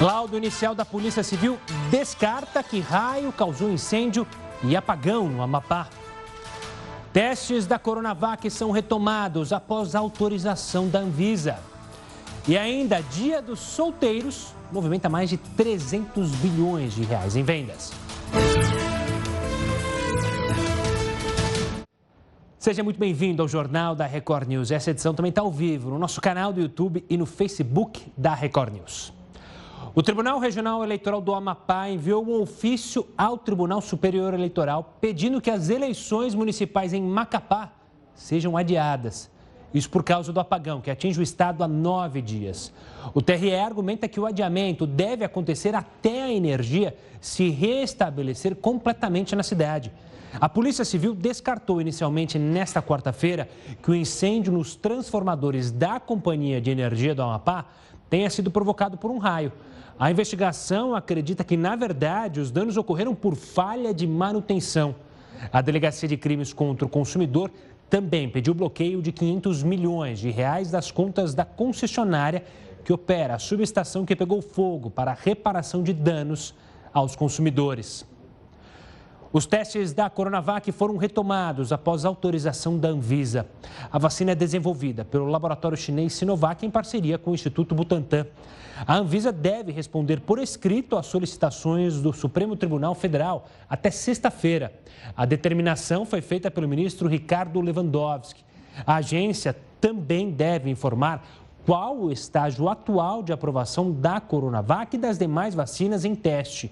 Laudo inicial da Polícia Civil descarta que raio causou incêndio e apagão no Amapá. Testes da Coronavac são retomados após autorização da Anvisa. E ainda, Dia dos Solteiros movimenta mais de 300 bilhões de reais em vendas. Seja muito bem-vindo ao Jornal da Record News. Essa edição também está ao vivo no nosso canal do YouTube e no Facebook da Record News. O Tribunal Regional Eleitoral do Amapá enviou um ofício ao Tribunal Superior Eleitoral pedindo que as eleições municipais em Macapá sejam adiadas. Isso por causa do apagão, que atinge o estado há nove dias. O TRE argumenta que o adiamento deve acontecer até a energia se restabelecer completamente na cidade. A Polícia Civil descartou inicialmente nesta quarta-feira que o incêndio nos transformadores da Companhia de Energia do Amapá tenha sido provocado por um raio. A investigação acredita que, na verdade, os danos ocorreram por falha de manutenção. A Delegacia de Crimes contra o Consumidor também pediu bloqueio de 500 milhões de reais das contas da concessionária que opera a subestação que pegou fogo para reparação de danos aos consumidores. Os testes da Coronavac foram retomados após autorização da Anvisa. A vacina é desenvolvida pelo laboratório chinês Sinovac em parceria com o Instituto Butantan. A Anvisa deve responder por escrito às solicitações do Supremo Tribunal Federal até sexta-feira. A determinação foi feita pelo ministro Ricardo Lewandowski. A agência também deve informar qual o estágio atual de aprovação da Coronavac e das demais vacinas em teste.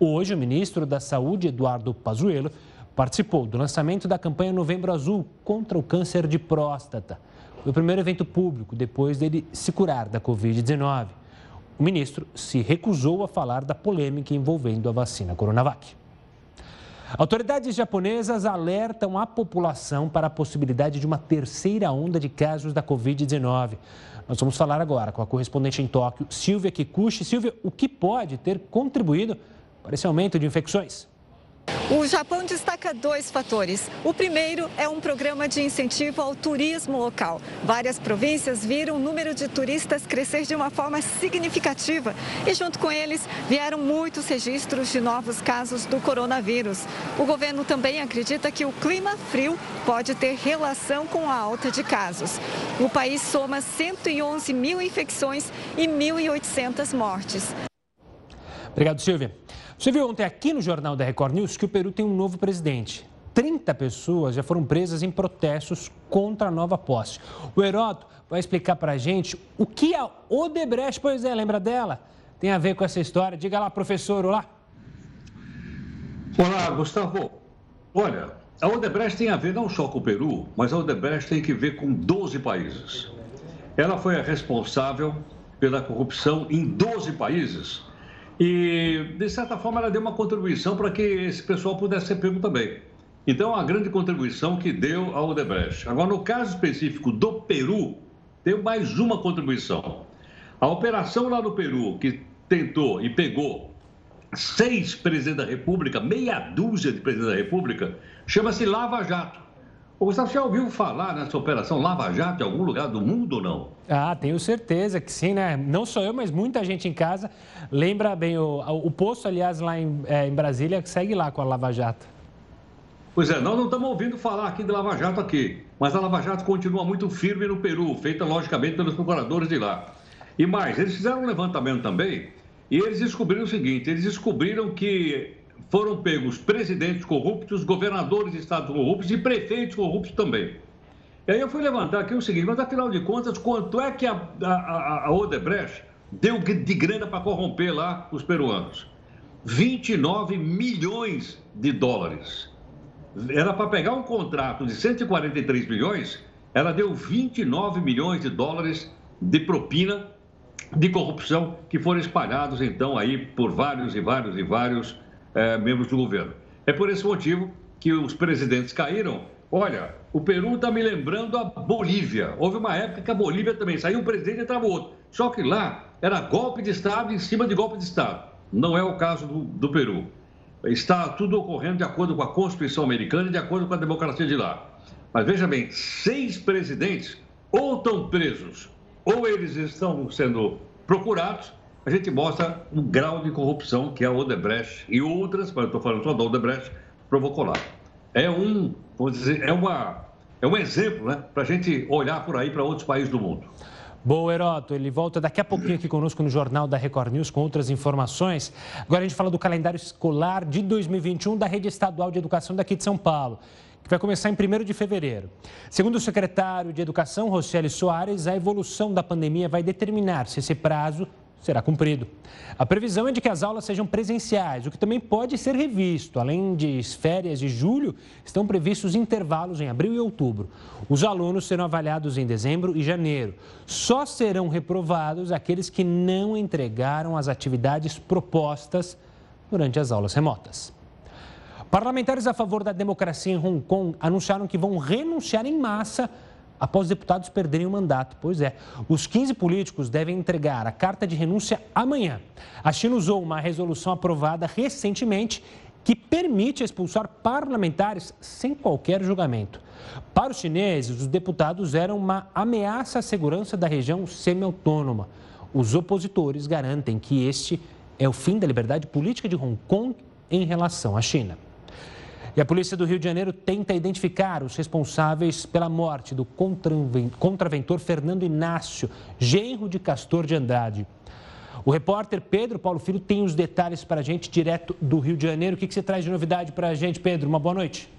Hoje, o ministro da Saúde, Eduardo Pazuello, participou do lançamento da campanha Novembro Azul contra o câncer de próstata. Foi o primeiro evento público depois dele se curar da Covid-19 o ministro se recusou a falar da polêmica envolvendo a vacina Coronavac. Autoridades japonesas alertam a população para a possibilidade de uma terceira onda de casos da Covid-19. Nós vamos falar agora com a correspondente em Tóquio, Silvia Kikuchi. Silvia, o que pode ter contribuído para esse aumento de infecções? O Japão destaca dois fatores. O primeiro é um programa de incentivo ao turismo local. Várias províncias viram o número de turistas crescer de uma forma significativa e, junto com eles, vieram muitos registros de novos casos do coronavírus. O governo também acredita que o clima frio pode ter relação com a alta de casos. O país soma 111 mil infecções e 1.800 mortes. Obrigado, Silvia. Você viu ontem aqui no Jornal da Record News que o Peru tem um novo presidente. 30 pessoas já foram presas em protestos contra a nova posse. O Heródoto vai explicar para a gente o que a Odebrecht, pois é, lembra dela? Tem a ver com essa história. Diga lá, professor, olá. Olá, Gustavo. Olha, a Odebrecht tem a ver não só com o Peru, mas a Odebrecht tem que ver com 12 países. Ela foi a responsável pela corrupção em 12 países e, de certa forma, ela deu uma contribuição para que esse pessoal pudesse ser pego também. Então, a grande contribuição que deu ao Odebrecht. Agora, no caso específico do Peru, deu mais uma contribuição. A operação lá no Peru, que tentou e pegou seis presidentes da República, meia dúzia de presidentes da República, chama-se Lava Jato. O Gustavo, já ouviu falar nessa operação Lava Jato em algum lugar do mundo ou não? Ah, tenho certeza que sim, né? Não só eu, mas muita gente em casa lembra bem o, o posto, aliás, lá em, é, em Brasília, que segue lá com a Lava Jato. Pois é, nós não estamos ouvindo falar aqui de Lava Jato aqui, mas a Lava Jato continua muito firme no Peru, feita logicamente pelos procuradores de lá. E mais, eles fizeram um levantamento também e eles descobriram o seguinte: eles descobriram que foram pegos presidentes corruptos, governadores de estados corruptos e prefeitos corruptos também. E aí eu fui levantar aqui o seguinte, mas afinal de contas, quanto é que a, a, a Odebrecht deu de grana para corromper lá os peruanos? 29 milhões de dólares. Era para pegar um contrato de 143 milhões, ela deu 29 milhões de dólares de propina de corrupção que foram espalhados então aí por vários e vários e vários é, membros do governo. É por esse motivo que os presidentes caíram. Olha, o Peru está me lembrando a Bolívia. Houve uma época que a Bolívia também saiu um presidente e entrava outro. Só que lá era golpe de Estado em cima de golpe de Estado. Não é o caso do, do Peru. Está tudo ocorrendo de acordo com a Constituição americana e de acordo com a democracia de lá. Mas veja bem, seis presidentes ou estão presos ou eles estão sendo procurados a gente mostra o grau de corrupção que a Odebrecht e outras, mas eu estou falando só da Odebrecht, provocou lá. É um, vamos dizer, é, uma, é um exemplo né, para a gente olhar por aí para outros países do mundo. Boa, Heroto. Ele volta daqui a pouquinho aqui conosco no Jornal da Record News com outras informações. Agora a gente fala do calendário escolar de 2021 da Rede Estadual de Educação daqui de São Paulo que vai começar em 1 de fevereiro. Segundo o secretário de Educação, Rocieli Soares, a evolução da pandemia vai determinar se esse prazo será cumprido. A previsão é de que as aulas sejam presenciais, o que também pode ser revisto. Além de férias de julho, estão previstos intervalos em abril e outubro. Os alunos serão avaliados em dezembro e janeiro. Só serão reprovados aqueles que não entregaram as atividades propostas durante as aulas remotas. Parlamentares a favor da democracia em Hong Kong anunciaram que vão renunciar em massa após os deputados perderem o mandato. Pois é, os 15 políticos devem entregar a carta de renúncia amanhã. A China usou uma resolução aprovada recentemente que permite expulsar parlamentares sem qualquer julgamento. Para os chineses, os deputados eram uma ameaça à segurança da região semi-autônoma. Os opositores garantem que este é o fim da liberdade política de Hong Kong em relação à China. E a polícia do Rio de Janeiro tenta identificar os responsáveis pela morte do contraventor Fernando Inácio, genro de Castor de Andrade. O repórter Pedro Paulo Filho tem os detalhes para a gente direto do Rio de Janeiro. O que, que você traz de novidade para a gente, Pedro? Uma boa noite.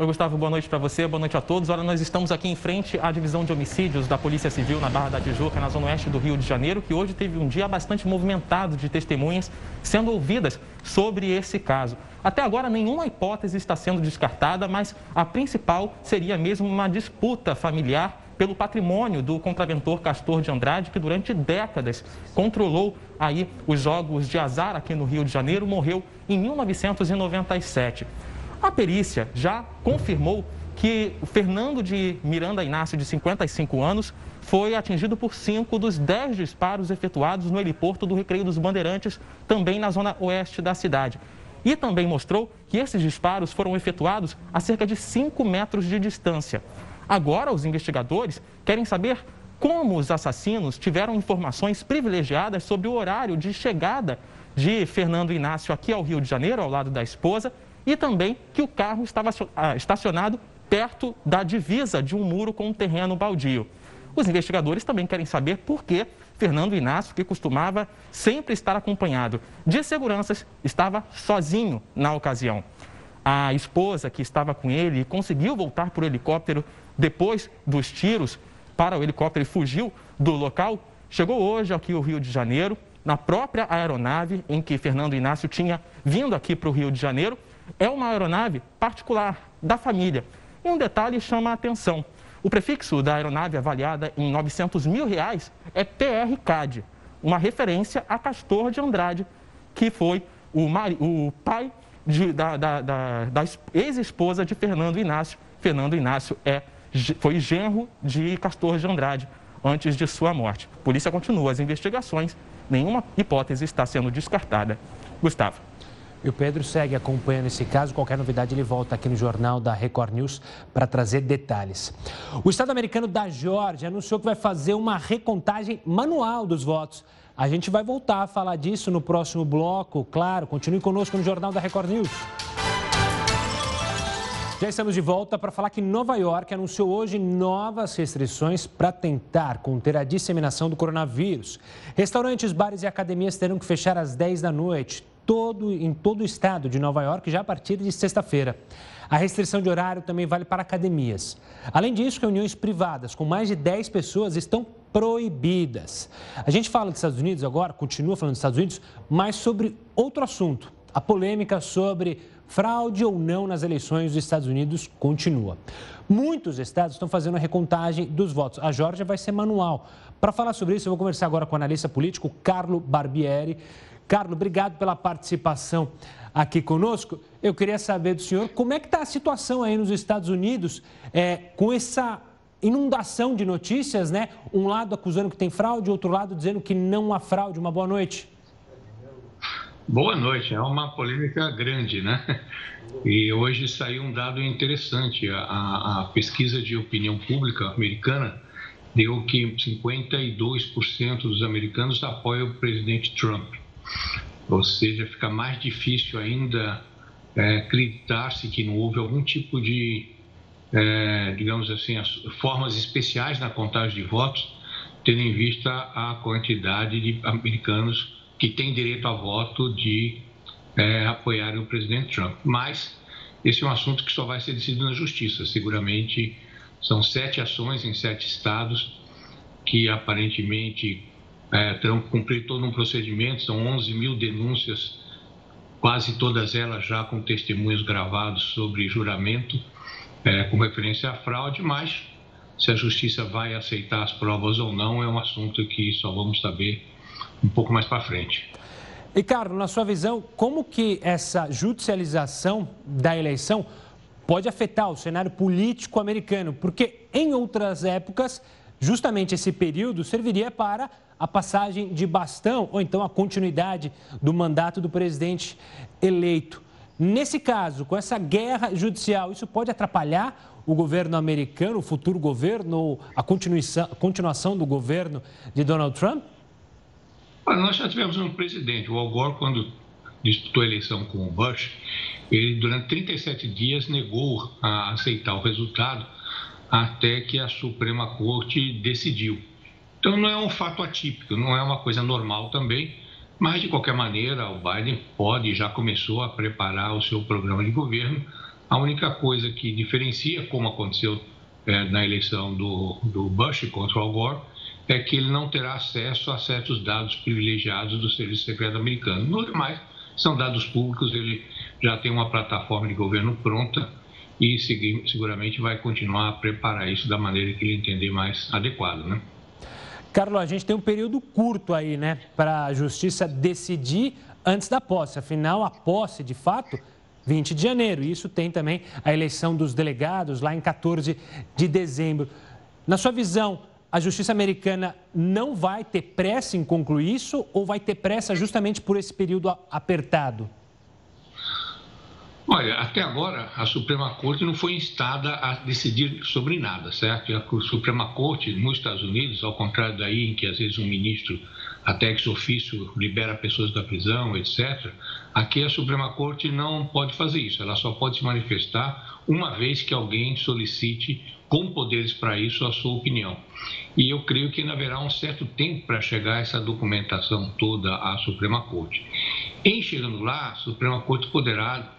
Oi, Gustavo, boa noite para você, boa noite a todos. Olha, nós estamos aqui em frente à divisão de homicídios da Polícia Civil na Barra da Tijuca, na zona oeste do Rio de Janeiro, que hoje teve um dia bastante movimentado de testemunhas sendo ouvidas sobre esse caso. Até agora, nenhuma hipótese está sendo descartada, mas a principal seria mesmo uma disputa familiar pelo patrimônio do contraventor Castor de Andrade, que durante décadas controlou aí os jogos de azar aqui no Rio de Janeiro, morreu em 1997. A perícia já confirmou que o Fernando de Miranda Inácio, de 55 anos, foi atingido por cinco dos dez disparos efetuados no heliporto do Recreio dos Bandeirantes, também na zona oeste da cidade. E também mostrou que esses disparos foram efetuados a cerca de 5 metros de distância. Agora, os investigadores querem saber como os assassinos tiveram informações privilegiadas sobre o horário de chegada de Fernando Inácio aqui ao Rio de Janeiro, ao lado da esposa, e também que o carro estava ah, estacionado perto da divisa de um muro com um terreno baldio. Os investigadores também querem saber por que Fernando Inácio, que costumava sempre estar acompanhado de seguranças, estava sozinho na ocasião. A esposa que estava com ele conseguiu voltar por helicóptero depois dos tiros para o helicóptero e fugiu do local. Chegou hoje aqui ao Rio de Janeiro, na própria aeronave em que Fernando Inácio tinha vindo aqui para o Rio de Janeiro é uma aeronave particular da família. E um detalhe chama a atenção. O prefixo da aeronave avaliada em 900 mil reais é PRCAD, uma referência a Castor de Andrade, que foi o, mari, o pai de, da, da, da, da ex-esposa de Fernando Inácio. Fernando Inácio é, foi genro de Castor de Andrade antes de sua morte. A polícia continua as investigações, nenhuma hipótese está sendo descartada. Gustavo. E o Pedro segue acompanhando esse caso. Qualquer novidade, ele volta aqui no jornal da Record News para trazer detalhes. O Estado americano da Geórgia anunciou que vai fazer uma recontagem manual dos votos. A gente vai voltar a falar disso no próximo bloco. Claro, continue conosco no jornal da Record News. Já estamos de volta para falar que Nova York anunciou hoje novas restrições para tentar conter a disseminação do coronavírus. Restaurantes, bares e academias terão que fechar às 10 da noite todo, em todo o estado de Nova York já a partir de sexta-feira. A restrição de horário também vale para academias. Além disso, reuniões privadas com mais de 10 pessoas estão proibidas. A gente fala dos Estados Unidos agora, continua falando dos Estados Unidos, mas sobre outro assunto. A polêmica sobre fraude ou não nas eleições dos Estados Unidos continua. Muitos estados estão fazendo a recontagem dos votos. A Georgia vai ser manual. Para falar sobre isso, eu vou conversar agora com o analista político Carlo Barbieri. Carlos, obrigado pela participação aqui conosco. Eu queria saber do senhor como é que está a situação aí nos Estados Unidos é, com essa inundação de notícias, né? Um lado acusando que tem fraude, outro lado dizendo que não há fraude. Uma boa noite. Boa noite. É uma polêmica grande, né? E hoje saiu um dado interessante. A, a pesquisa de opinião pública americana deu que 52% dos americanos apoiam o presidente Trump. Ou seja, fica mais difícil ainda é, acreditar-se que não houve algum tipo de, é, digamos assim, formas especiais na contagem de votos, tendo em vista a quantidade de americanos que têm direito a voto de é, apoiarem o presidente Trump. Mas esse é um assunto que só vai ser decidido na justiça. Seguramente são sete ações em sete estados que aparentemente é, terão que cumprir todo um procedimento. São 11 mil denúncias, quase todas elas já com testemunhos gravados sobre juramento, é, com referência à fraude, mas se a justiça vai aceitar as provas ou não é um assunto que só vamos saber um pouco mais para frente. E, Carlos, na sua visão, como que essa judicialização da eleição pode afetar o cenário político americano? Porque em outras épocas, justamente esse período serviria para a passagem de bastão ou então a continuidade do mandato do presidente eleito. Nesse caso, com essa guerra judicial, isso pode atrapalhar o governo americano, o futuro governo, continuação, a continuação do governo de Donald Trump? Olha, nós já tivemos um presidente, o Al Gore, quando disputou a eleição com o Bush, ele durante 37 dias negou a aceitar o resultado até que a Suprema Corte decidiu. Então não é um fato atípico, não é uma coisa normal também, mas de qualquer maneira o Biden pode já começou a preparar o seu programa de governo. A única coisa que diferencia, como aconteceu é, na eleição do, do Bush contra o Gore, é que ele não terá acesso a certos dados privilegiados do Serviço Secreto americano. No demais, são dados públicos, ele já tem uma plataforma de governo pronta e seguramente vai continuar a preparar isso da maneira que ele entender mais adequado, né? Carlos, a gente tem um período curto aí, né, para a justiça decidir antes da posse. Afinal, a posse, de fato, 20 de janeiro. E isso tem também a eleição dos delegados lá em 14 de dezembro. Na sua visão, a justiça americana não vai ter pressa em concluir isso ou vai ter pressa justamente por esse período apertado? Olha, até agora a Suprema Corte não foi instada a decidir sobre nada, certo? A Suprema Corte nos Estados Unidos, ao contrário daí em que às vezes um ministro até ex ofício libera pessoas da prisão, etc. Aqui a Suprema Corte não pode fazer isso, ela só pode se manifestar uma vez que alguém solicite com poderes para isso a sua opinião. E eu creio que ainda haverá um certo tempo para chegar essa documentação toda à Suprema Corte. Em chegando lá, a Suprema Corte poderá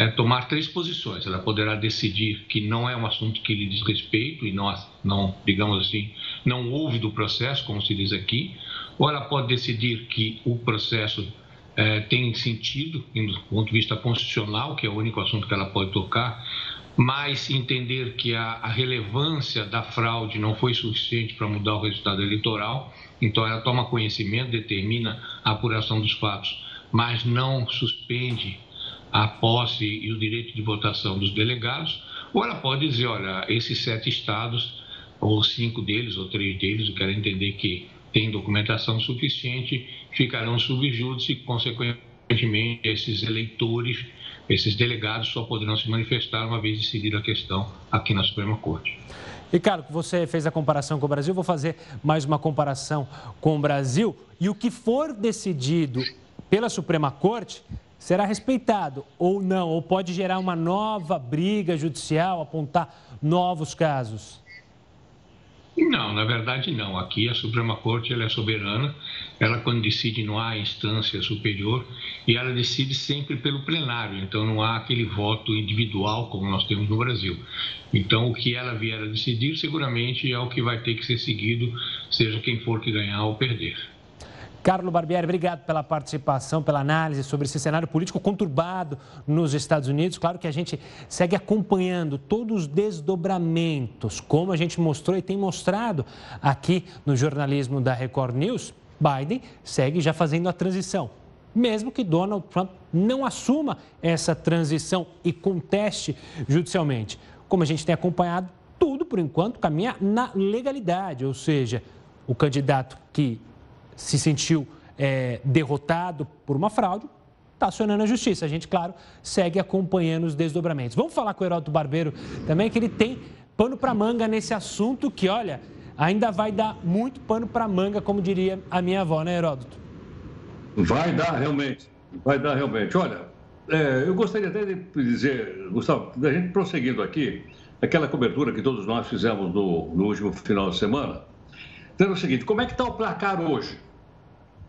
é, tomar três posições. Ela poderá decidir que não é um assunto que lhe diz respeito e não, não digamos assim, não houve do processo, como se diz aqui, ou ela pode decidir que o processo é, tem sentido, do ponto de vista constitucional, que é o único assunto que ela pode tocar, mas entender que a, a relevância da fraude não foi suficiente para mudar o resultado eleitoral, então ela toma conhecimento, determina a apuração dos fatos, mas não suspende a posse e o direito de votação dos delegados, ou ela pode dizer, olha, esses sete estados, ou cinco deles, ou três deles, eu quero entender que tem documentação suficiente, ficarão subjúdice e, consequentemente, esses eleitores esses delegados só poderão se manifestar uma vez decidida a questão aqui na Suprema Corte. Ricardo, você fez a comparação com o Brasil, vou fazer mais uma comparação com o Brasil. E o que for decidido pela Suprema Corte será respeitado ou não, ou pode gerar uma nova briga judicial, apontar novos casos? Não, na verdade não. Aqui a Suprema Corte ela é soberana, ela quando decide não há instância superior e ela decide sempre pelo plenário, então não há aquele voto individual como nós temos no Brasil. Então o que ela vier a decidir seguramente é o que vai ter que ser seguido, seja quem for que ganhar ou perder. Carlos Barbieri, obrigado pela participação, pela análise sobre esse cenário político conturbado nos Estados Unidos. Claro que a gente segue acompanhando todos os desdobramentos, como a gente mostrou e tem mostrado aqui no jornalismo da Record News. Biden segue já fazendo a transição, mesmo que Donald Trump não assuma essa transição e conteste judicialmente. Como a gente tem acompanhado, tudo por enquanto caminha na legalidade, ou seja, o candidato que se sentiu é, derrotado por uma fraude, está acionando a justiça. A gente, claro, segue acompanhando os desdobramentos. Vamos falar com o Heródoto Barbeiro também, que ele tem pano para manga nesse assunto que, olha, ainda vai dar muito pano para manga, como diria a minha avó, né, Heródoto? Vai dar realmente, vai dar realmente. Olha, é, eu gostaria até de dizer, Gustavo, da gente prosseguindo aqui, aquela cobertura que todos nós fizemos no, no último final de semana, dizendo o seguinte: como é que está o placar hoje?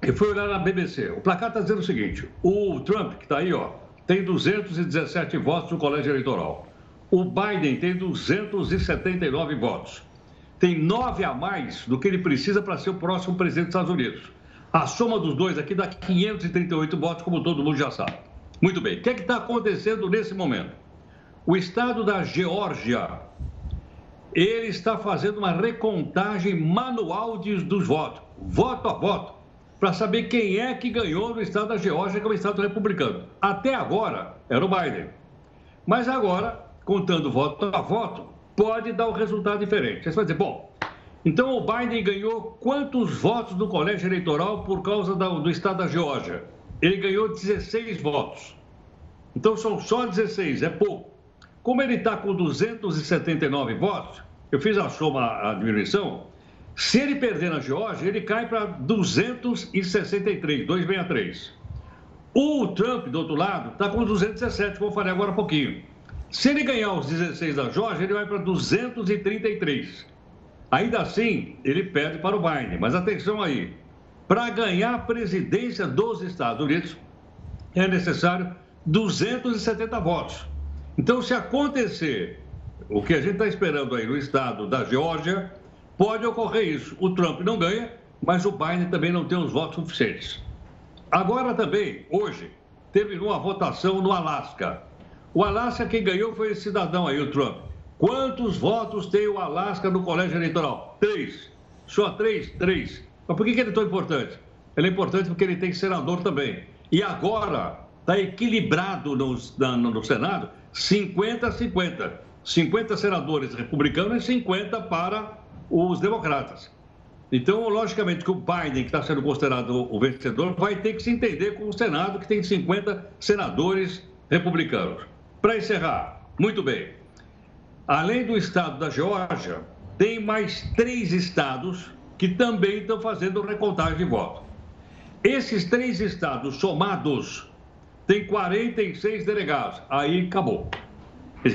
Eu fui olhar na BBC. O placar está dizendo o seguinte: o Trump, que está aí, ó, tem 217 votos no colégio eleitoral. O Biden tem 279 votos. Tem nove a mais do que ele precisa para ser o próximo presidente dos Estados Unidos. A soma dos dois aqui dá 538 votos, como todo mundo já sabe. Muito bem. O que é está acontecendo nesse momento? O estado da Geórgia, ele está fazendo uma recontagem manual dos votos, voto a voto, para saber quem é que ganhou no estado da Geórgia, que é um estado republicano. Até agora era o Biden. Mas agora, contando voto a voto, pode dar um resultado diferente. Você vai dizer, bom, então o Biden ganhou quantos votos no colégio eleitoral por causa do estado da Geórgia? ele ganhou 16 votos. Então são só 16, é pouco. Como ele está com 279 votos, eu fiz a soma, a diminuição. Se ele perder na Geórgia, ele cai para 263, 263. O Trump, do outro lado, está com 217, como eu falei agora há pouquinho. Se ele ganhar os 16 da Geórgia, ele vai para 233. Ainda assim, ele perde para o Biden. Mas atenção aí, para ganhar a presidência dos Estados Unidos, é necessário 270 votos. Então, se acontecer o que a gente está esperando aí no estado da Geórgia, pode ocorrer isso. O Trump não ganha, mas o Biden também não tem os votos suficientes. Agora também, hoje, terminou a votação no Alasca. O Alasca, quem ganhou foi esse cidadão aí, o Trump. Quantos votos tem o Alasca no colégio eleitoral? Três. Só três? Três. Mas por que, ele é tão importante? Ele é importante porque ele tem senador também. E agora está equilibrado no, no, no Senado 50 a 50. 50 senadores republicanos e 50 para os democratas. Então, logicamente, que o Biden, que está sendo considerado o vencedor, vai ter que se entender com o Senado, que tem 50 senadores republicanos. Para encerrar, muito bem. Além do estado da Geórgia, tem mais três estados que também estão fazendo recontagem de votos. Esses três estados somados têm 46 delegados. Aí acabou.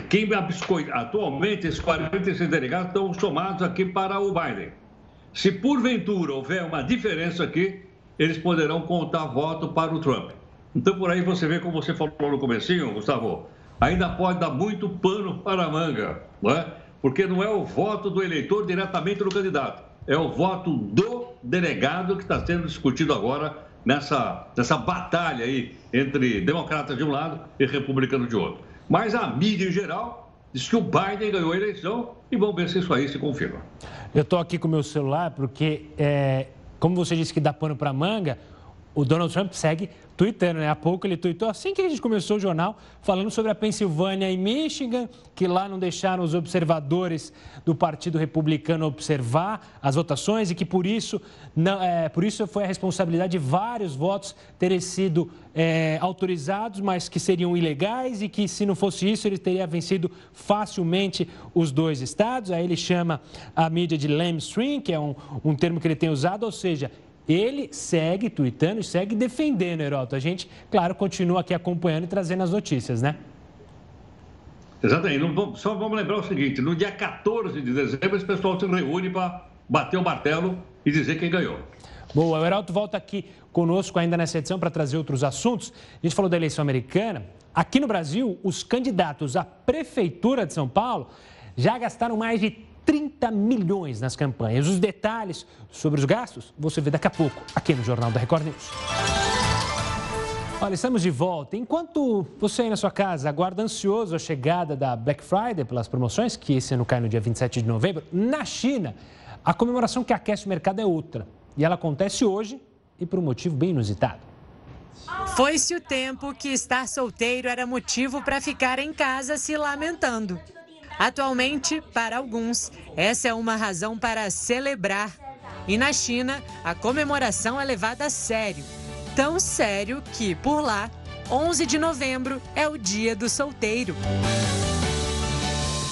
Quem atualmente, esses 46 delegados estão somados aqui para o Biden. Se porventura houver uma diferença aqui, eles poderão contar voto para o Trump. Então, por aí você vê, como você falou no comecinho, Gustavo, ainda pode dar muito pano para a manga, não é? porque não é o voto do eleitor diretamente no candidato é o voto do delegado que está sendo discutido agora nessa, nessa batalha aí entre democratas de um lado e republicanos de outro. Mas a mídia em geral diz que o Biden ganhou a eleição e vamos ver se isso aí se confirma. Eu estou aqui com o meu celular porque, é, como você disse que dá pano para manga, o Donald Trump segue tweetando, né? Há pouco ele tweetou, assim que a gente começou o jornal, falando sobre a Pensilvânia e Michigan, que lá não deixaram os observadores do Partido Republicano observar as votações e que por isso, não, é, por isso foi a responsabilidade de vários votos terem sido é, autorizados, mas que seriam ilegais e que se não fosse isso ele teria vencido facilmente os dois estados. Aí ele chama a mídia de lamestream, que é um, um termo que ele tem usado, ou seja, ele segue tweetando e segue defendendo, Heroto. A gente, claro, continua aqui acompanhando e trazendo as notícias, né? Exatamente. Só vamos lembrar o seguinte: no dia 14 de dezembro, esse pessoal se reúne para bater o martelo e dizer quem ganhou. Boa, o Heraldo volta aqui conosco ainda nessa edição para trazer outros assuntos. A gente falou da eleição americana. Aqui no Brasil, os candidatos à Prefeitura de São Paulo já gastaram mais de 30 milhões nas campanhas. Os detalhes sobre os gastos você vê daqui a pouco aqui no Jornal da Record News. Olha, estamos de volta. Enquanto você aí na sua casa aguarda ansioso a chegada da Black Friday pelas promoções, que esse ano cai no dia 27 de novembro, na China, a comemoração que aquece o mercado é outra. E ela acontece hoje e por um motivo bem inusitado. Foi-se o tempo que estar solteiro era motivo para ficar em casa se lamentando. Atualmente, para alguns, essa é uma razão para celebrar. E na China, a comemoração é levada a sério. Tão sério que, por lá, 11 de novembro é o dia do solteiro.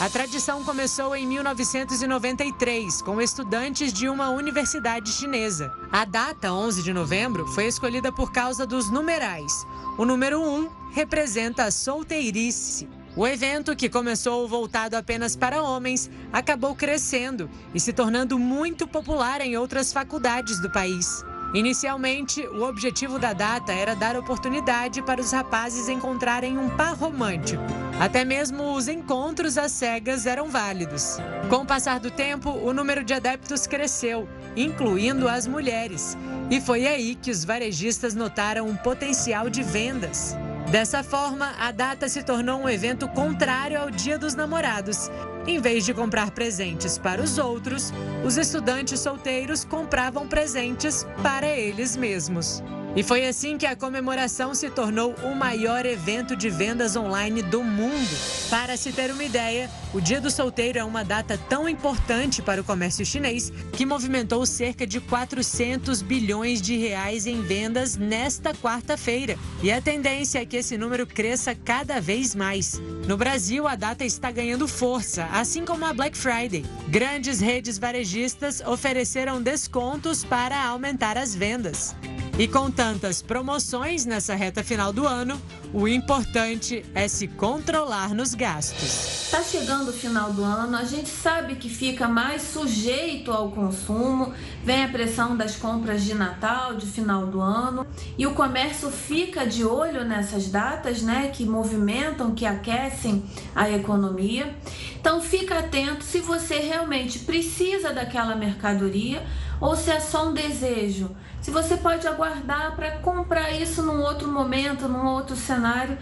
A tradição começou em 1993, com estudantes de uma universidade chinesa. A data, 11 de novembro, foi escolhida por causa dos numerais. O número 1 representa a solteirice. O evento, que começou voltado apenas para homens, acabou crescendo e se tornando muito popular em outras faculdades do país. Inicialmente, o objetivo da data era dar oportunidade para os rapazes encontrarem um par romântico. Até mesmo os encontros às cegas eram válidos. Com o passar do tempo, o número de adeptos cresceu, incluindo as mulheres. E foi aí que os varejistas notaram um potencial de vendas. Dessa forma, a data se tornou um evento contrário ao Dia dos Namorados. Em vez de comprar presentes para os outros, os estudantes solteiros compravam presentes para eles mesmos. E foi assim que a comemoração se tornou o maior evento de vendas online do mundo. Para se ter uma ideia, o Dia do Solteiro é uma data tão importante para o comércio chinês que movimentou cerca de 400 bilhões de reais em vendas nesta quarta-feira. E a tendência é que esse número cresça cada vez mais. No Brasil, a data está ganhando força, assim como a Black Friday. Grandes redes varejistas ofereceram descontos para aumentar as vendas. E com tantas promoções nessa reta final do ano, o importante é se controlar nos gastos. Está chegando o final do ano, a gente sabe que fica mais sujeito ao consumo, vem a pressão das compras de Natal, de final do ano, e o comércio fica de olho nessas datas, né, que movimentam, que aquecem a economia. Então fica atento se você realmente precisa daquela mercadoria ou se é só um desejo se você pode aguardar para comprar isso num outro momento, num outro cenário.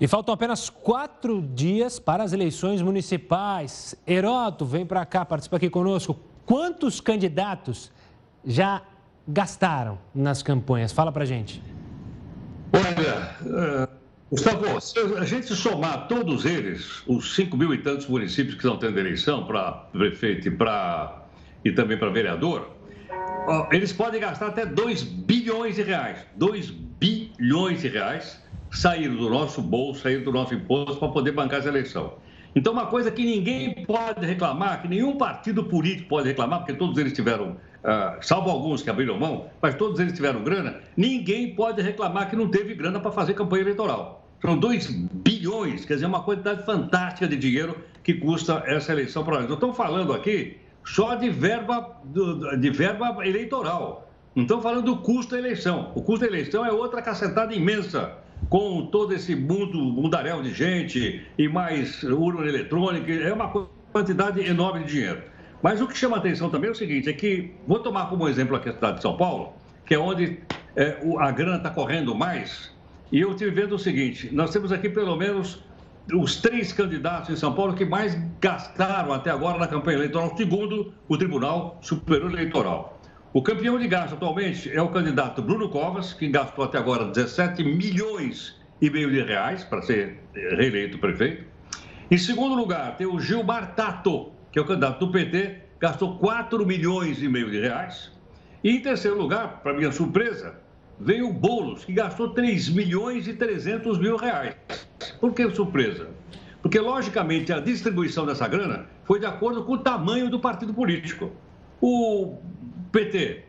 E faltam apenas quatro dias para as eleições municipais. Heroto, vem para cá, participa aqui conosco. Quantos candidatos já gastaram nas campanhas? Fala para gente. Olha, Gustavo, se a gente somar todos eles, os 5 mil e tantos municípios que estão tendo eleição para prefeito e, pra, e também para vereador, eles podem gastar até 2 bilhões de reais. 2 bilhões de reais saíram do nosso bolso, saíram do nosso imposto para poder bancar essa eleição. Então, uma coisa que ninguém pode reclamar, que nenhum partido político pode reclamar, porque todos eles tiveram, uh, salvo alguns que abriram mão, mas todos eles tiveram grana, ninguém pode reclamar que não teve grana para fazer campanha eleitoral. São 2 bilhões, quer dizer, uma quantidade fantástica de dinheiro que custa essa eleição para nós. Nós estamos falando aqui só de verba, de verba eleitoral. Não estamos falando do custo da eleição. O custo da eleição é outra cacetada imensa, com todo esse mundo, mundaréu de gente e mais urna eletrônica. É uma quantidade enorme de dinheiro. Mas o que chama atenção também é o seguinte, é que, vou tomar como exemplo aqui a cidade de São Paulo, que é onde é, a grana está correndo mais, e eu estive vendo o seguinte: nós temos aqui pelo menos os três candidatos em São Paulo que mais gastaram até agora na campanha eleitoral, segundo o Tribunal Superior Eleitoral. O campeão de gasto atualmente é o candidato Bruno Covas, que gastou até agora 17 milhões e meio de reais para ser reeleito prefeito. Em segundo lugar, tem o Gilmar Tato, que é o candidato do PT, gastou 4 milhões e meio de reais. E em terceiro lugar, para minha surpresa, veio o Boulos, que gastou 3 milhões e 300 mil reais. Por que surpresa? Porque, logicamente, a distribuição dessa grana foi de acordo com o tamanho do partido político. O PT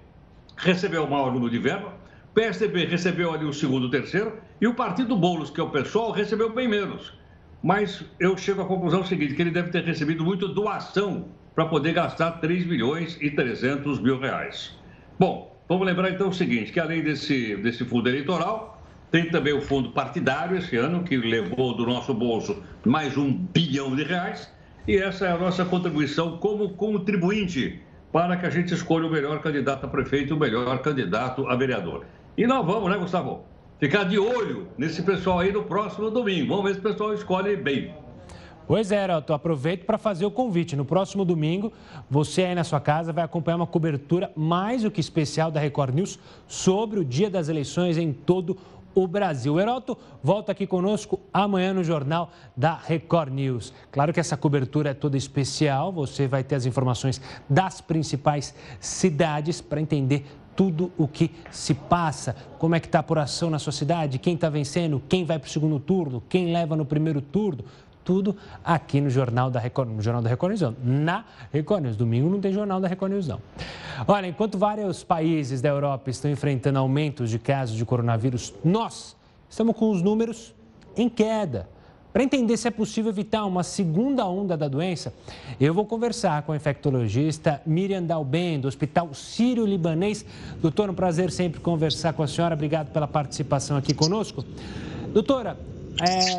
recebeu o maior número de verba, o PSDB recebeu ali o segundo, o terceiro, e o partido Boulos, que é o pessoal, recebeu bem menos. Mas eu chego à conclusão seguinte, que ele deve ter recebido muito doação para poder gastar 3 milhões e 300 mil reais. Bom, Vamos lembrar então o seguinte, que além desse, desse fundo eleitoral, tem também o fundo partidário esse ano, que levou do nosso bolso mais um bilhão de reais. E essa é a nossa contribuição como contribuinte para que a gente escolha o melhor candidato a prefeito e o melhor candidato a vereador. E nós vamos, né, Gustavo? Ficar de olho nesse pessoal aí no próximo domingo. Vamos ver se o pessoal escolhe bem. Pois é, Heroto, aproveito para fazer o convite. No próximo domingo, você aí na sua casa vai acompanhar uma cobertura mais do que especial da Record News sobre o dia das eleições em todo o Brasil. Heroto volta aqui conosco amanhã no Jornal da Record News. Claro que essa cobertura é toda especial, você vai ter as informações das principais cidades para entender tudo o que se passa, como é que está a apuração na sua cidade, quem está vencendo, quem vai para o segundo turno, quem leva no primeiro turno, tudo aqui no Jornal da Record, no Jornal da Record News, não, na Record News. Domingo não tem Jornal da Record News, não. Olha, enquanto vários países da Europa estão enfrentando aumentos de casos de coronavírus, nós estamos com os números em queda. Para entender se é possível evitar uma segunda onda da doença, eu vou conversar com a infectologista Miriam Dalben, do Hospital Sírio-Libanês. Doutor, um prazer sempre conversar com a senhora. Obrigado pela participação aqui conosco. Doutora, é...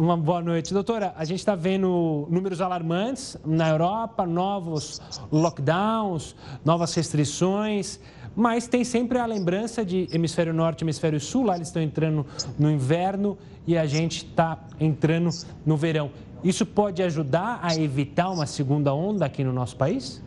Uma boa noite. Doutora, a gente está vendo números alarmantes na Europa, novos lockdowns, novas restrições. Mas tem sempre a lembrança de hemisfério norte e hemisfério sul, lá eles estão entrando no inverno e a gente está entrando no verão. Isso pode ajudar a evitar uma segunda onda aqui no nosso país?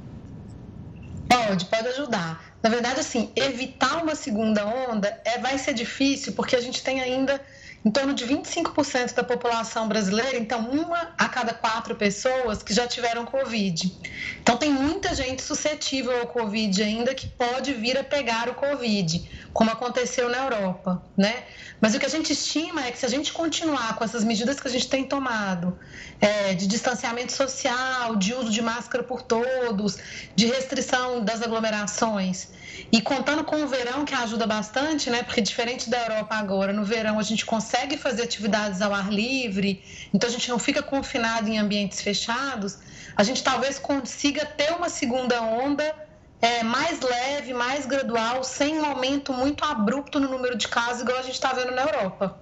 Pode, pode ajudar. Na verdade, assim, evitar uma segunda onda é, vai ser difícil porque a gente tem ainda em torno de 25% da população brasileira, então uma a cada quatro pessoas que já tiveram Covid. Então tem muita gente suscetível ao Covid ainda que pode vir a pegar o Covid, como aconteceu na Europa, né? Mas o que a gente estima é que se a gente continuar com essas medidas que a gente tem tomado, é, de distanciamento social, de uso de máscara por todos, de restrição das aglomerações, e contando com o verão, que ajuda bastante, né? Porque diferente da Europa agora, no verão a gente consegue fazer atividades ao ar livre, então a gente não fica confinado em ambientes fechados, a gente talvez consiga ter uma segunda onda é, mais leve, mais gradual, sem um aumento muito abrupto no número de casos, igual a gente está vendo na Europa.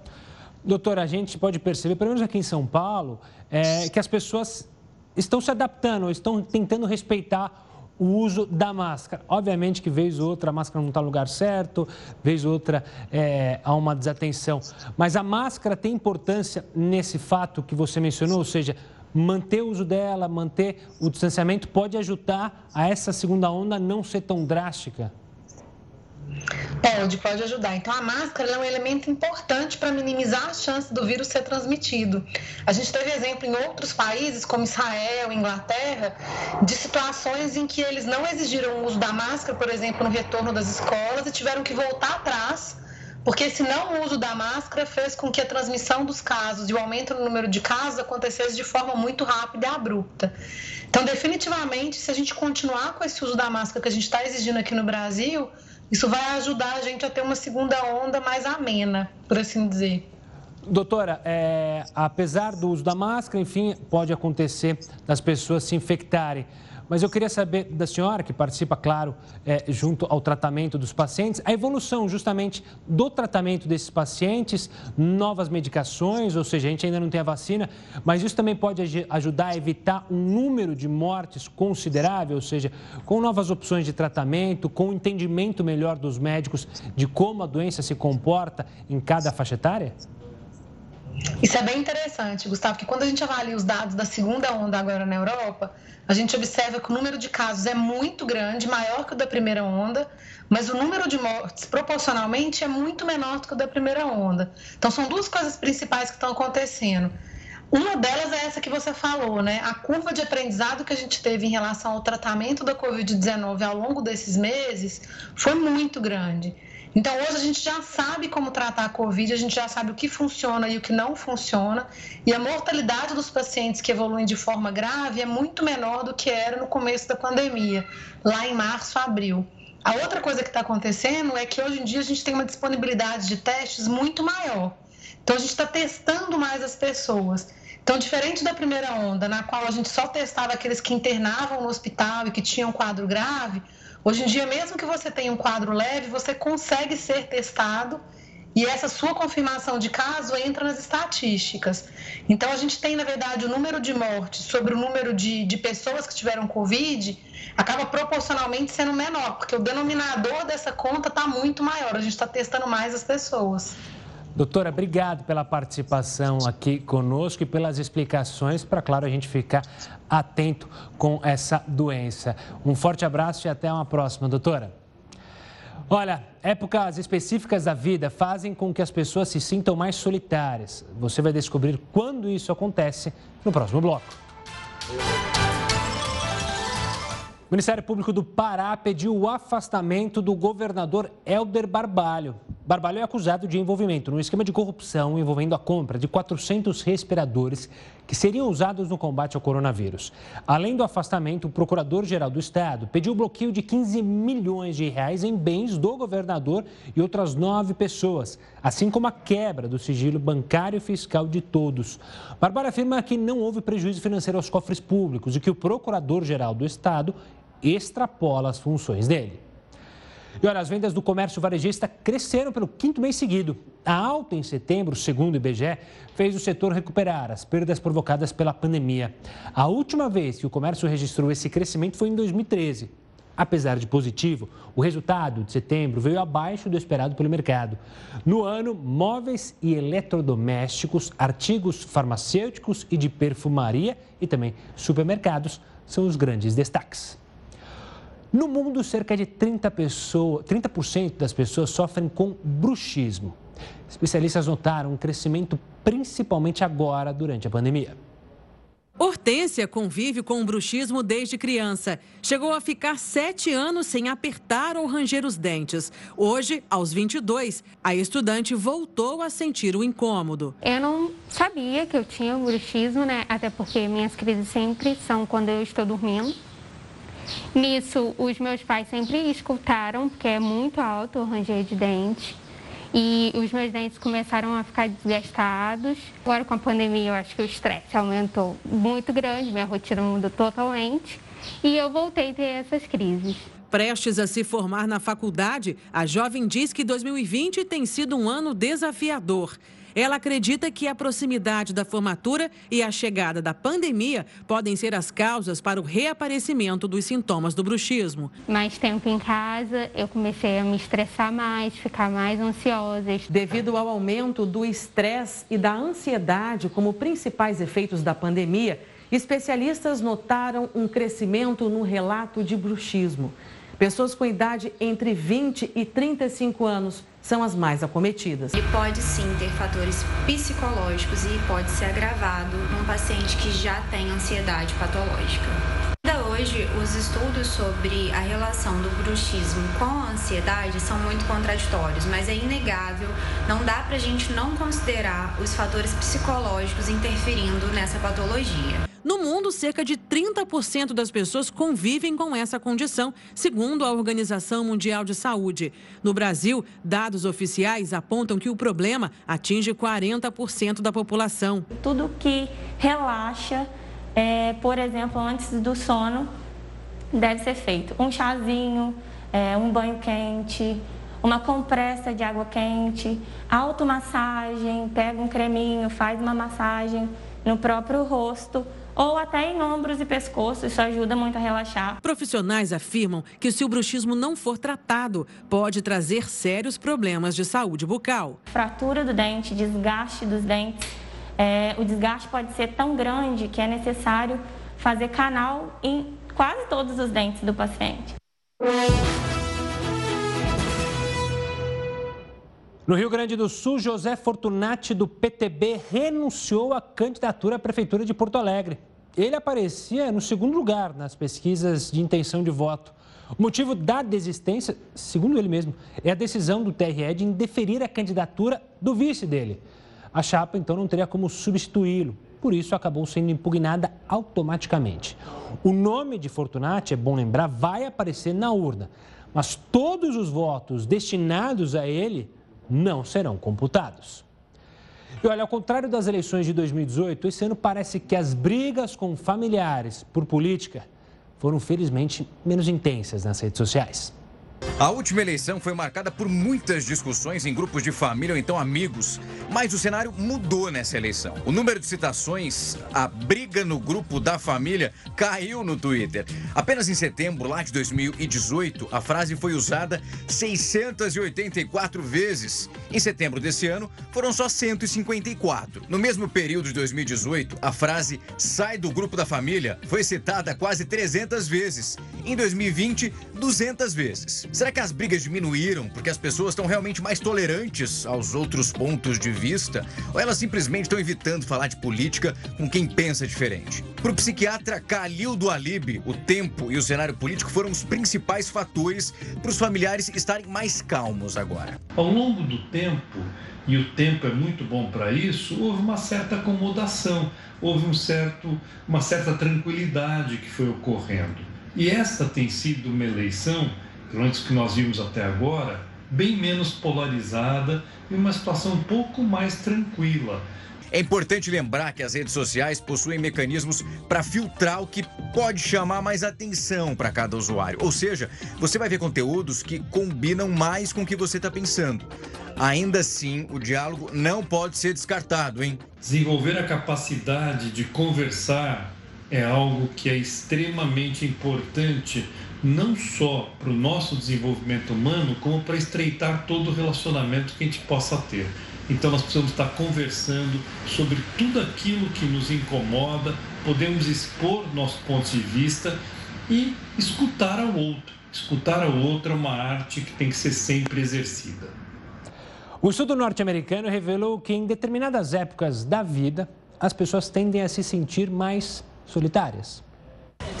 Doutora, a gente pode perceber, pelo menos aqui em São Paulo, é, que as pessoas estão se adaptando, estão tentando respeitar o uso da máscara. Obviamente que vez ou outra a máscara não está no lugar certo, vez ou outra é, há uma desatenção. Mas a máscara tem importância nesse fato que você mencionou, ou seja, manter o uso dela, manter o distanciamento pode ajudar a essa segunda onda não ser tão drástica? Pode, pode ajudar. Então, a máscara é um elemento importante para minimizar a chance do vírus ser transmitido. A gente teve exemplo em outros países, como Israel, Inglaterra, de situações em que eles não exigiram o uso da máscara, por exemplo, no retorno das escolas, e tiveram que voltar atrás, porque senão o uso da máscara fez com que a transmissão dos casos e o aumento no número de casos acontecesse de forma muito rápida e abrupta. Então, definitivamente, se a gente continuar com esse uso da máscara que a gente está exigindo aqui no Brasil, isso vai ajudar a gente a ter uma segunda onda mais amena, por assim dizer. Doutora, é, apesar do uso da máscara, enfim, pode acontecer das pessoas se infectarem. Mas eu queria saber da senhora, que participa, claro, é, junto ao tratamento dos pacientes, a evolução justamente do tratamento desses pacientes, novas medicações, ou seja, a gente ainda não tem a vacina, mas isso também pode ajudar a evitar um número de mortes considerável, ou seja, com novas opções de tratamento, com um entendimento melhor dos médicos de como a doença se comporta em cada faixa etária? Isso é bem interessante, Gustavo, que quando a gente avalia os dados da segunda onda agora na Europa, a gente observa que o número de casos é muito grande, maior que o da primeira onda, mas o número de mortes proporcionalmente é muito menor do que o da primeira onda. Então, são duas coisas principais que estão acontecendo. Uma delas é essa que você falou, né? A curva de aprendizado que a gente teve em relação ao tratamento da Covid-19 ao longo desses meses foi muito grande. Então, hoje a gente já sabe como tratar a Covid, a gente já sabe o que funciona e o que não funciona, e a mortalidade dos pacientes que evoluem de forma grave é muito menor do que era no começo da pandemia, lá em março, abril. A outra coisa que está acontecendo é que hoje em dia a gente tem uma disponibilidade de testes muito maior. Então, a gente está testando mais as pessoas. Então, diferente da primeira onda, na qual a gente só testava aqueles que internavam no hospital e que tinham quadro grave, Hoje em dia, mesmo que você tenha um quadro leve, você consegue ser testado e essa sua confirmação de caso entra nas estatísticas. Então, a gente tem, na verdade, o número de mortes sobre o número de, de pessoas que tiveram Covid acaba proporcionalmente sendo menor, porque o denominador dessa conta está muito maior, a gente está testando mais as pessoas. Doutora, obrigado pela participação aqui conosco e pelas explicações para, claro, a gente ficar atento com essa doença. Um forte abraço e até uma próxima, doutora. Olha, épocas específicas da vida fazem com que as pessoas se sintam mais solitárias. Você vai descobrir quando isso acontece no próximo bloco. O Ministério Público do Pará pediu o afastamento do governador Helder Barbalho. Barbalho é acusado de envolvimento num esquema de corrupção envolvendo a compra de 400 respiradores que seriam usados no combate ao coronavírus. Além do afastamento, o Procurador-Geral do Estado pediu o bloqueio de 15 milhões de reais em bens do governador e outras nove pessoas, assim como a quebra do sigilo bancário e fiscal de todos. Barbalho afirma que não houve prejuízo financeiro aos cofres públicos e que o Procurador-Geral do Estado extrapola as funções dele. E olha, as vendas do comércio varejista cresceram pelo quinto mês seguido. A alta em setembro, segundo o IBGE, fez o setor recuperar as perdas provocadas pela pandemia. A última vez que o comércio registrou esse crescimento foi em 2013. Apesar de positivo, o resultado de setembro veio abaixo do esperado pelo mercado. No ano, móveis e eletrodomésticos, artigos farmacêuticos e de perfumaria e também supermercados são os grandes destaques. No mundo, cerca de 30%, pessoa, 30 das pessoas sofrem com bruxismo. Especialistas notaram um crescimento principalmente agora, durante a pandemia. Hortência convive com o bruxismo desde criança. Chegou a ficar sete anos sem apertar ou ranger os dentes. Hoje, aos 22, a estudante voltou a sentir o incômodo. Eu não sabia que eu tinha bruxismo, né? Até porque minhas crises sempre são quando eu estou dormindo. Nisso, os meus pais sempre escutaram, porque é muito alto o ranger de dente. E os meus dentes começaram a ficar desgastados. Agora, com a pandemia, eu acho que o estresse aumentou muito grande, minha rotina mudou totalmente. E eu voltei a ter essas crises. Prestes a se formar na faculdade, a jovem diz que 2020 tem sido um ano desafiador. Ela acredita que a proximidade da formatura e a chegada da pandemia podem ser as causas para o reaparecimento dos sintomas do bruxismo. Mais tempo em casa, eu comecei a me estressar mais, ficar mais ansiosa. Devido ao aumento do estresse e da ansiedade como principais efeitos da pandemia, especialistas notaram um crescimento no relato de bruxismo. Pessoas com idade entre 20 e 35 anos são as mais acometidas. Ele pode sim ter fatores psicológicos e pode ser agravado num paciente que já tem ansiedade patológica. Ainda hoje, os estudos sobre a relação do bruxismo com a ansiedade são muito contraditórios, mas é inegável, não dá para a gente não considerar os fatores psicológicos interferindo nessa patologia. No mundo, cerca de 30% das pessoas convivem com essa condição, segundo a Organização Mundial de Saúde. No Brasil, dados oficiais apontam que o problema atinge 40% da população. Tudo que relaxa, é, por exemplo, antes do sono, deve ser feito. Um chazinho, é, um banho quente, uma compressa de água quente, automassagem, pega um creminho, faz uma massagem no próprio rosto ou até em ombros e pescoço, isso ajuda muito a relaxar. Profissionais afirmam que se o bruxismo não for tratado, pode trazer sérios problemas de saúde bucal. Fratura do dente, desgaste dos dentes, é, o desgaste pode ser tão grande que é necessário fazer canal em quase todos os dentes do paciente. No Rio Grande do Sul, José Fortunati, do PTB, renunciou à candidatura à Prefeitura de Porto Alegre. Ele aparecia no segundo lugar nas pesquisas de intenção de voto. O motivo da desistência, segundo ele mesmo, é a decisão do TRE de indeferir a candidatura do vice dele. A chapa, então, não teria como substituí-lo, por isso acabou sendo impugnada automaticamente. O nome de Fortunati, é bom lembrar, vai aparecer na urna, mas todos os votos destinados a ele não serão computados. E olha, ao contrário das eleições de 2018, esse ano parece que as brigas com familiares por política foram felizmente menos intensas nas redes sociais. A última eleição foi marcada por muitas discussões em grupos de família ou então amigos, mas o cenário mudou nessa eleição. O número de citações, a briga no grupo da família, caiu no Twitter. Apenas em setembro lá de 2018, a frase foi usada 684 vezes. Em setembro desse ano, foram só 154. No mesmo período de 2018, a frase sai do grupo da família foi citada quase 300 vezes. Em 2020, 200 vezes. Será que as brigas diminuíram porque as pessoas estão realmente mais tolerantes aos outros pontos de vista? Ou elas simplesmente estão evitando falar de política com quem pensa diferente? Para o psiquiatra Khalil do Alib, o tempo e o cenário político foram os principais fatores para os familiares estarem mais calmos agora. Ao longo do tempo, e o tempo é muito bom para isso, houve uma certa acomodação, houve um certo, uma certa tranquilidade que foi ocorrendo. E esta tem sido uma eleição, pelo menos que nós vimos até agora, bem menos polarizada e uma situação um pouco mais tranquila. É importante lembrar que as redes sociais possuem mecanismos para filtrar o que pode chamar mais atenção para cada usuário. Ou seja, você vai ver conteúdos que combinam mais com o que você está pensando. Ainda assim, o diálogo não pode ser descartado, hein? Desenvolver a capacidade de conversar é algo que é extremamente importante, não só para o nosso desenvolvimento humano, como para estreitar todo o relacionamento que a gente possa ter. Então, nós precisamos estar conversando sobre tudo aquilo que nos incomoda, podemos expor nossos pontos de vista e escutar ao outro. Escutar ao outro é uma arte que tem que ser sempre exercida. O estudo norte-americano revelou que em determinadas épocas da vida, as pessoas tendem a se sentir mais solitárias.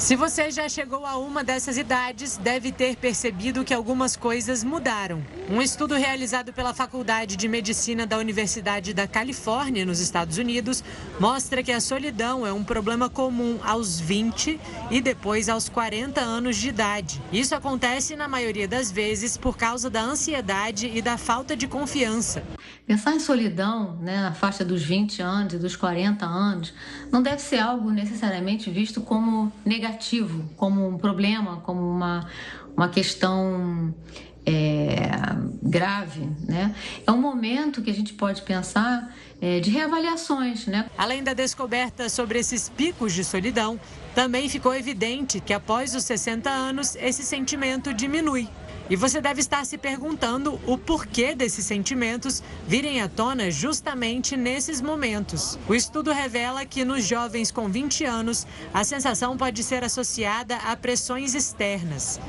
Se você já chegou a uma dessas idades, deve ter percebido que algumas coisas mudaram. Um estudo realizado pela Faculdade de Medicina da Universidade da Califórnia, nos Estados Unidos, mostra que a solidão é um problema comum aos 20 e depois aos 40 anos de idade. Isso acontece, na maioria das vezes, por causa da ansiedade e da falta de confiança. Pensar em solidão, né, na faixa dos 20 anos e dos 40 anos, não deve ser algo necessariamente visto como negativo, como um problema, como uma, uma questão é, grave, né? É um momento que a gente pode pensar é, de reavaliações, né? Além da descoberta sobre esses picos de solidão, também ficou evidente que após os 60 anos esse sentimento diminui. E você deve estar se perguntando o porquê desses sentimentos virem à tona justamente nesses momentos. O estudo revela que nos jovens com 20 anos, a sensação pode ser associada a pressões externas,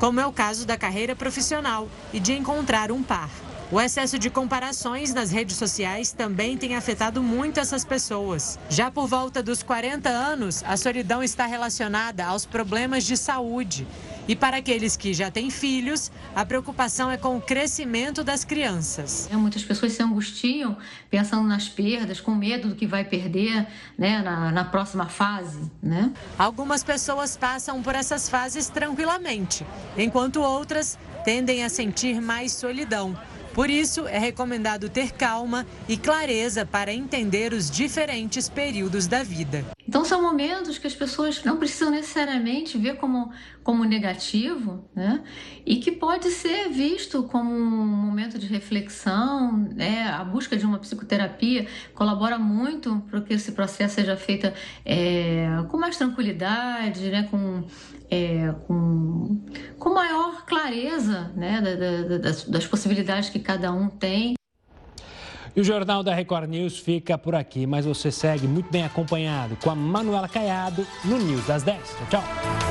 como é o caso da carreira profissional e de encontrar um par. O excesso de comparações nas redes sociais também tem afetado muito essas pessoas. Já por volta dos 40 anos, a solidão está relacionada aos problemas de saúde. E para aqueles que já têm filhos, a preocupação é com o crescimento das crianças. É, muitas pessoas se angustiam pensando nas perdas, com medo do que vai perder né, na, na próxima fase. Né? Algumas pessoas passam por essas fases tranquilamente, enquanto outras tendem a sentir mais solidão. Por isso, é recomendado ter calma e clareza para entender os diferentes períodos da vida. Então, são momentos que as pessoas não precisam necessariamente ver como, como negativo, né? E que pode ser visto como um momento de reflexão, né? A busca de uma psicoterapia colabora muito para que esse processo seja feito é, com mais tranquilidade, né? Com é, com, com maior clareza né, da, da, das, das possibilidades que cada um tem. E o Jornal da Record News fica por aqui, mas você segue muito bem acompanhado com a Manuela Caiado no News das 10. Tchau, tchau.